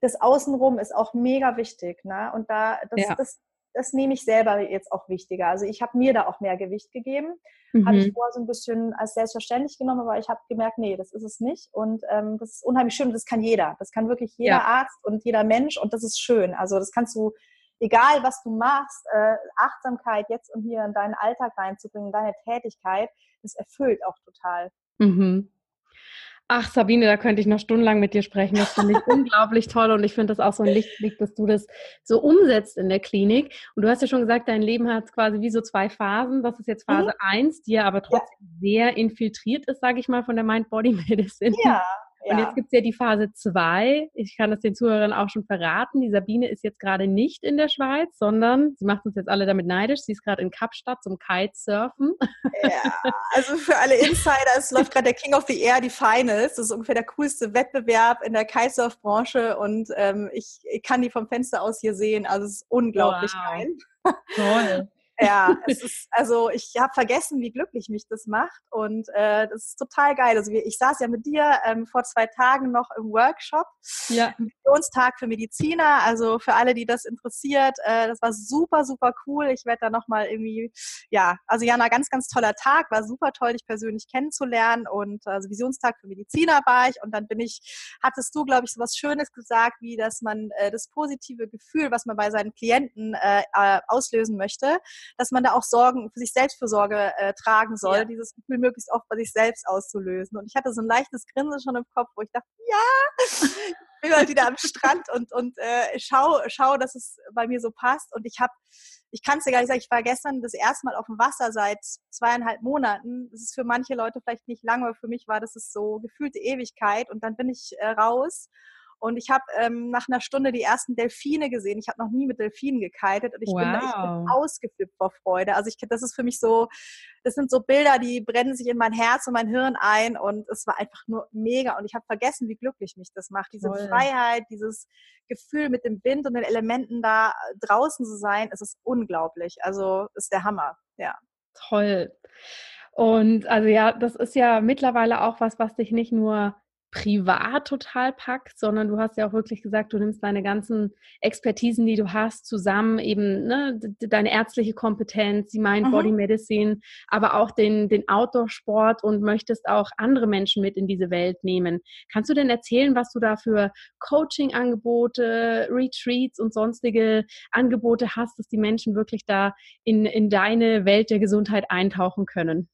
das Außenrum ist auch mega wichtig. Ne? Und da, das, ja. das, das nehme ich selber jetzt auch wichtiger. Also ich habe mir da auch mehr Gewicht gegeben. Mhm. Habe ich vorher so ein bisschen als selbstverständlich genommen, aber ich habe gemerkt, nee, das ist es nicht. Und ähm, das ist unheimlich schön. Das kann jeder. Das kann wirklich jeder ja. Arzt und jeder Mensch. Und das ist schön. Also das kannst du, egal was du machst, äh, Achtsamkeit jetzt und hier in deinen Alltag reinzubringen, deine Tätigkeit, das erfüllt auch total. Mhm. Ach, Sabine, da könnte ich noch stundenlang mit dir sprechen. Das finde ich unglaublich toll und ich finde das auch so ein Lichtblick, dass du das so umsetzt in der Klinik. Und du hast ja schon gesagt, dein Leben hat quasi wie so zwei Phasen. Das ist jetzt Phase mhm. 1, die ja aber trotzdem ja. sehr infiltriert ist, sage ich mal, von der Mind-Body-Medicine. Ja, und jetzt gibt es ja die Phase 2. Ich kann das den Zuhörern auch schon verraten. Die Sabine ist jetzt gerade nicht in der Schweiz, sondern sie macht uns jetzt alle damit neidisch. Sie ist gerade in Kapstadt zum Kitesurfen. Ja, also für alle Insider, es läuft gerade der King of the Air, die Finals. Das ist ungefähr der coolste Wettbewerb in der Kitesurf-Branche und ähm, ich, ich, kann die vom Fenster aus hier sehen. Also es ist unglaublich wow. geil. Toll. Ja, es ist, also ich habe vergessen, wie glücklich mich das macht und äh, das ist total geil. Also ich saß ja mit dir ähm, vor zwei Tagen noch im Workshop, ja. Missionstag für Mediziner. Also für alle, die das interessiert, äh, das war super, super cool. Ich werde da nochmal irgendwie, ja, also Jana, ganz, ganz toller Tag, war super toll, dich persönlich kennenzulernen und also Visionstag für Mediziner war ich und dann bin ich, hattest du, glaube ich, so was Schönes gesagt, wie dass man äh, das positive Gefühl, was man bei seinen Klienten äh, äh auslösen möchte, dass man da auch Sorgen für sich Selbstfürsorge äh, tragen soll, ja. dieses Gefühl möglichst oft bei sich selbst auszulösen. Und ich hatte so ein leichtes Grinsen schon im Kopf, wo ich dachte, ja, ich bin halt wieder am Strand und, und äh, schau, schau, dass es bei mir so passt. Und ich habe, ich kann es dir gar nicht sagen, ich war gestern das erste Mal auf dem Wasser seit zweieinhalb Monaten. Das ist für manche Leute vielleicht nicht lange, aber für mich war das ist so gefühlte Ewigkeit. Und dann bin ich äh, raus und ich habe ähm, nach einer Stunde die ersten Delfine gesehen. Ich habe noch nie mit Delfinen gekitet und ich, wow. bin, ich bin ausgeflippt vor Freude. Also ich, das ist für mich so, das sind so Bilder, die brennen sich in mein Herz und mein Hirn ein und es war einfach nur mega. Und ich habe vergessen, wie glücklich mich das macht. Diese Voll. Freiheit, dieses Gefühl mit dem Wind und den Elementen da draußen zu sein, es ist unglaublich. Also ist der Hammer, ja. Toll. Und also ja, das ist ja mittlerweile auch was, was dich nicht nur privat total packt, sondern du hast ja auch wirklich gesagt, du nimmst deine ganzen Expertisen, die du hast, zusammen, eben ne, deine ärztliche Kompetenz, die Mind Body mhm. Medicine, aber auch den, den Outdoor-Sport und möchtest auch andere Menschen mit in diese Welt nehmen. Kannst du denn erzählen, was du da für Coaching-Angebote, Retreats und sonstige Angebote hast, dass die Menschen wirklich da in, in deine Welt der Gesundheit eintauchen können?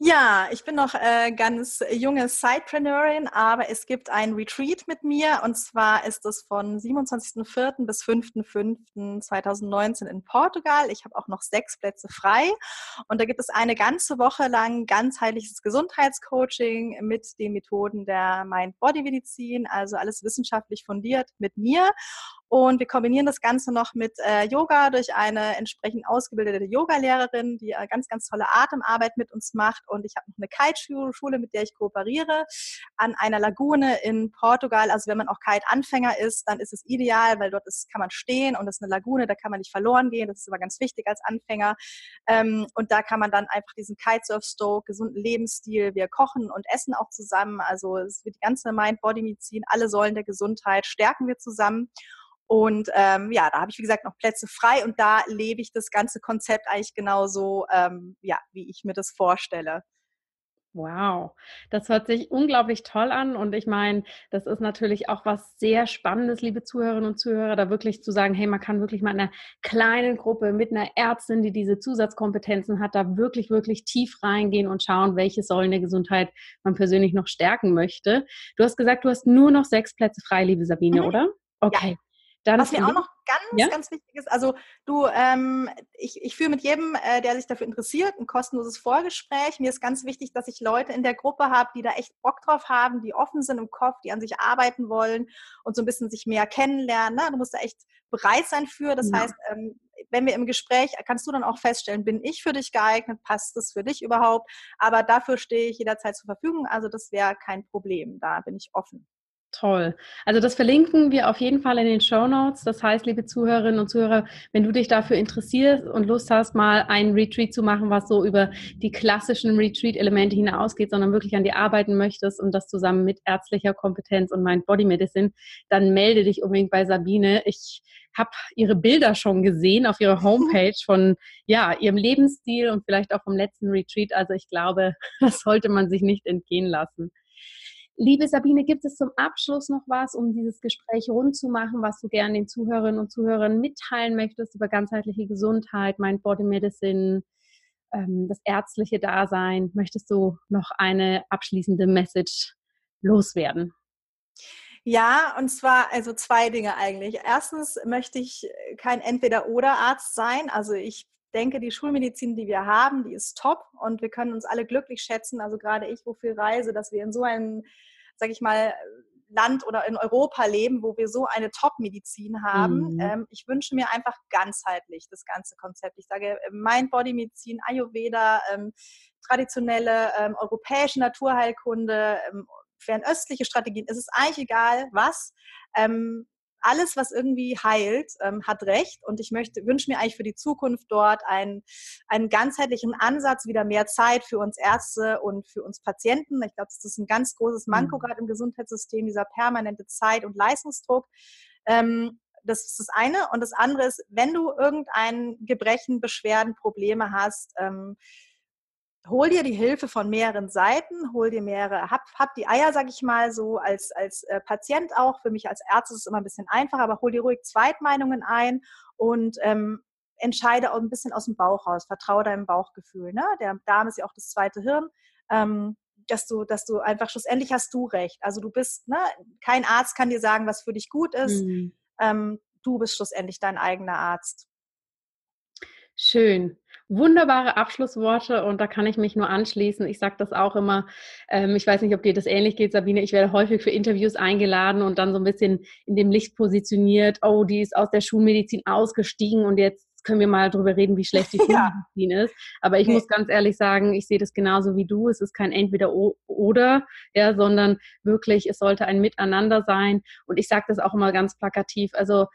Ja, ich bin noch äh, ganz junge Sidepreneurin, aber es gibt ein Retreat mit mir und zwar ist es von 27.04. bis 5.05.2019 in Portugal. Ich habe auch noch sechs Plätze frei und da gibt es eine ganze Woche lang ganzheitliches Gesundheitscoaching mit den Methoden der Mind-Body-Medizin, also alles wissenschaftlich fundiert mit mir und wir kombinieren das Ganze noch mit äh, Yoga durch eine entsprechend ausgebildete Yogalehrerin, die äh, ganz, ganz tolle Atemarbeit mit uns macht. Und ich habe noch eine Kite-Schule, mit der ich kooperiere, an einer Lagune in Portugal. Also wenn man auch Kite-Anfänger ist, dann ist es ideal, weil dort ist, kann man stehen und das ist eine Lagune, da kann man nicht verloren gehen. Das ist aber ganz wichtig als Anfänger. Ähm, und da kann man dann einfach diesen Kitesurf-Stoke, gesunden Lebensstil, wir kochen und essen auch zusammen. Also es wird die ganze Mind-Body-Medizin, alle Säulen der Gesundheit stärken wir zusammen. Und ähm, ja, da habe ich, wie gesagt, noch Plätze frei und da lebe ich das ganze Konzept eigentlich genauso, ähm, ja, wie ich mir das vorstelle. Wow, das hört sich unglaublich toll an und ich meine, das ist natürlich auch was sehr Spannendes, liebe Zuhörerinnen und Zuhörer, da wirklich zu sagen, hey, man kann wirklich mal in einer kleinen Gruppe mit einer Ärztin, die diese Zusatzkompetenzen hat, da wirklich, wirklich tief reingehen und schauen, welche Säulen der Gesundheit man persönlich noch stärken möchte. Du hast gesagt, du hast nur noch sechs Plätze frei, liebe Sabine, mhm. oder? Okay. Ja. Dann Was mir auch noch ganz, ja? ganz wichtig ist, also du, ähm, ich, ich führe mit jedem, äh, der sich dafür interessiert, ein kostenloses Vorgespräch. Mir ist ganz wichtig, dass ich Leute in der Gruppe habe, die da echt Bock drauf haben, die offen sind im Kopf, die an sich arbeiten wollen und so ein bisschen sich mehr kennenlernen. Ne? Du musst da echt bereit sein für. Das ja. heißt, ähm, wenn wir im Gespräch, kannst du dann auch feststellen, bin ich für dich geeignet, passt es für dich überhaupt? Aber dafür stehe ich jederzeit zur Verfügung. Also das wäre kein Problem. Da bin ich offen. Toll. Also das verlinken wir auf jeden Fall in den Show Notes. Das heißt, liebe Zuhörerinnen und Zuhörer, wenn du dich dafür interessierst und Lust hast, mal einen Retreat zu machen, was so über die klassischen Retreat-Elemente hinausgeht, sondern wirklich an dir arbeiten möchtest und das zusammen mit ärztlicher Kompetenz und Mind Body Medicine, dann melde dich unbedingt bei Sabine. Ich habe ihre Bilder schon gesehen auf ihrer Homepage von ja, ihrem Lebensstil und vielleicht auch vom letzten Retreat. Also ich glaube, das sollte man sich nicht entgehen lassen. Liebe Sabine, gibt es zum Abschluss noch was, um dieses Gespräch rund zu machen, was du gerne den Zuhörerinnen und Zuhörern mitteilen möchtest über ganzheitliche Gesundheit, Mind Body Medicine, ähm, das ärztliche Dasein? Möchtest du noch eine abschließende Message loswerden? Ja, und zwar also zwei Dinge eigentlich. Erstens möchte ich kein Entweder-Oder-Arzt sein. Also ich denke, die Schulmedizin, die wir haben, die ist top und wir können uns alle glücklich schätzen. Also gerade ich, wo viel reise, dass wir in so einem, sag ich mal, Land oder in Europa leben, wo wir so eine Top-Medizin haben. Mhm. Ähm, ich wünsche mir einfach ganzheitlich das ganze Konzept. Ich sage Mind-Body-Medizin, Ayurveda, ähm, traditionelle ähm, europäische Naturheilkunde, ähm, fernöstliche Strategien. Es ist eigentlich egal, was. Ähm, alles, was irgendwie heilt, ähm, hat Recht. Und ich möchte, wünsche mir eigentlich für die Zukunft dort einen, einen ganzheitlichen Ansatz, wieder mehr Zeit für uns Ärzte und für uns Patienten. Ich glaube, das ist ein ganz großes Manko mhm. gerade im Gesundheitssystem, dieser permanente Zeit- und Leistungsdruck. Ähm, das ist das eine. Und das andere ist, wenn du irgendein Gebrechen, Beschwerden, Probleme hast, ähm, hol dir die Hilfe von mehreren Seiten, hol dir mehrere, hab, hab die Eier, sag ich mal, so als, als äh, Patient auch. Für mich als Arzt ist es immer ein bisschen einfacher, aber hol dir ruhig Zweitmeinungen ein und ähm, entscheide auch ein bisschen aus dem Bauch raus. Vertraue deinem Bauchgefühl. Ne? Der Darm ist ja auch das zweite Hirn. Ähm, dass du, dass du einfach schlussendlich hast du recht. Also du bist, ne, kein Arzt kann dir sagen, was für dich gut ist. Mhm. Ähm, du bist schlussendlich dein eigener Arzt. Schön. Wunderbare Abschlussworte und da kann ich mich nur anschließen. Ich sage das auch immer. Ähm, ich weiß nicht, ob dir das ähnlich geht, Sabine. Ich werde häufig für Interviews eingeladen und dann so ein bisschen in dem Licht positioniert. Oh, die ist aus der Schulmedizin ausgestiegen und jetzt können wir mal darüber reden, wie schlecht die Schulmedizin ja. ist. Aber ich okay. muss ganz ehrlich sagen, ich sehe das genauso wie du. Es ist kein Entweder oder, ja, sondern wirklich, es sollte ein Miteinander sein. Und ich sage das auch immer ganz plakativ. Also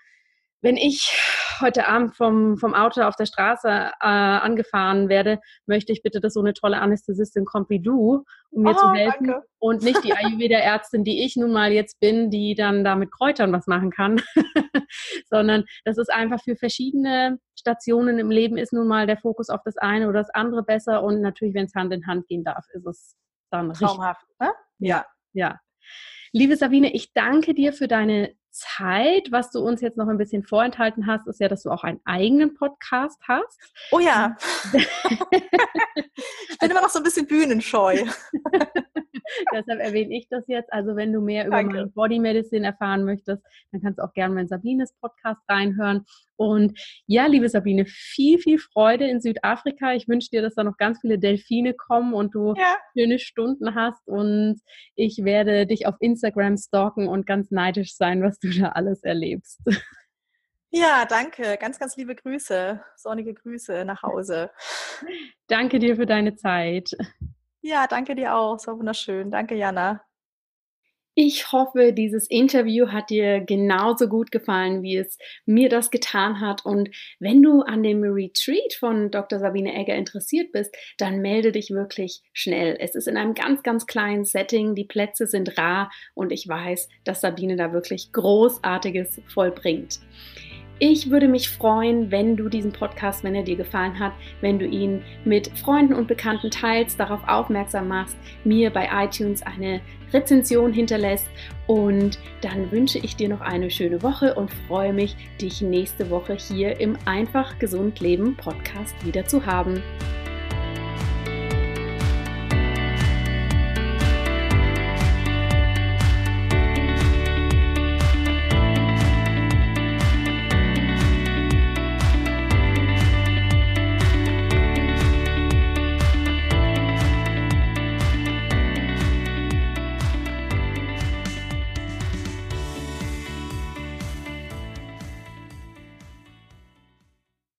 wenn ich heute Abend vom, vom Auto auf der Straße äh, angefahren werde, möchte ich bitte, dass so eine tolle Anästhesistin kommt wie du, um mir oh, zu helfen. Danke. Und nicht die Ayurveda-Ärztin, die ich nun mal jetzt bin, die dann da mit Kräutern was machen kann, sondern das ist einfach für verschiedene Stationen im Leben ist nun mal der Fokus auf das eine oder das andere besser. Und natürlich, wenn es Hand in Hand gehen darf, ist es dann Traumhaft, richtig. Ne? Ja, ja. Liebe Sabine, ich danke dir für deine Zeit. Was du uns jetzt noch ein bisschen vorenthalten hast, ist ja, dass du auch einen eigenen Podcast hast. Oh ja. ich bin immer noch so ein bisschen bühnenscheu. Deshalb erwähne ich das jetzt. Also wenn du mehr über Danke. Body Medicine erfahren möchtest, dann kannst du auch gerne in Sabines Podcast reinhören. Und ja, liebe Sabine, viel, viel Freude in Südafrika. Ich wünsche dir, dass da noch ganz viele Delfine kommen und du ja. schöne Stunden hast. Und ich werde dich auf Instagram stalken und ganz neidisch sein, was du da alles erlebst. Ja, danke. Ganz, ganz liebe Grüße. Sonnige Grüße nach Hause. Danke dir für deine Zeit. Ja, danke dir auch. Es war wunderschön. Danke, Jana. Ich hoffe, dieses Interview hat dir genauso gut gefallen, wie es mir das getan hat. Und wenn du an dem Retreat von Dr. Sabine Egger interessiert bist, dann melde dich wirklich schnell. Es ist in einem ganz, ganz kleinen Setting. Die Plätze sind rar und ich weiß, dass Sabine da wirklich Großartiges vollbringt. Ich würde mich freuen, wenn du diesen Podcast, wenn er dir gefallen hat, wenn du ihn mit Freunden und Bekannten teilst, darauf aufmerksam machst, mir bei iTunes eine Rezension hinterlässt und dann wünsche ich dir noch eine schöne Woche und freue mich, dich nächste Woche hier im Einfach Gesund Leben Podcast wieder zu haben.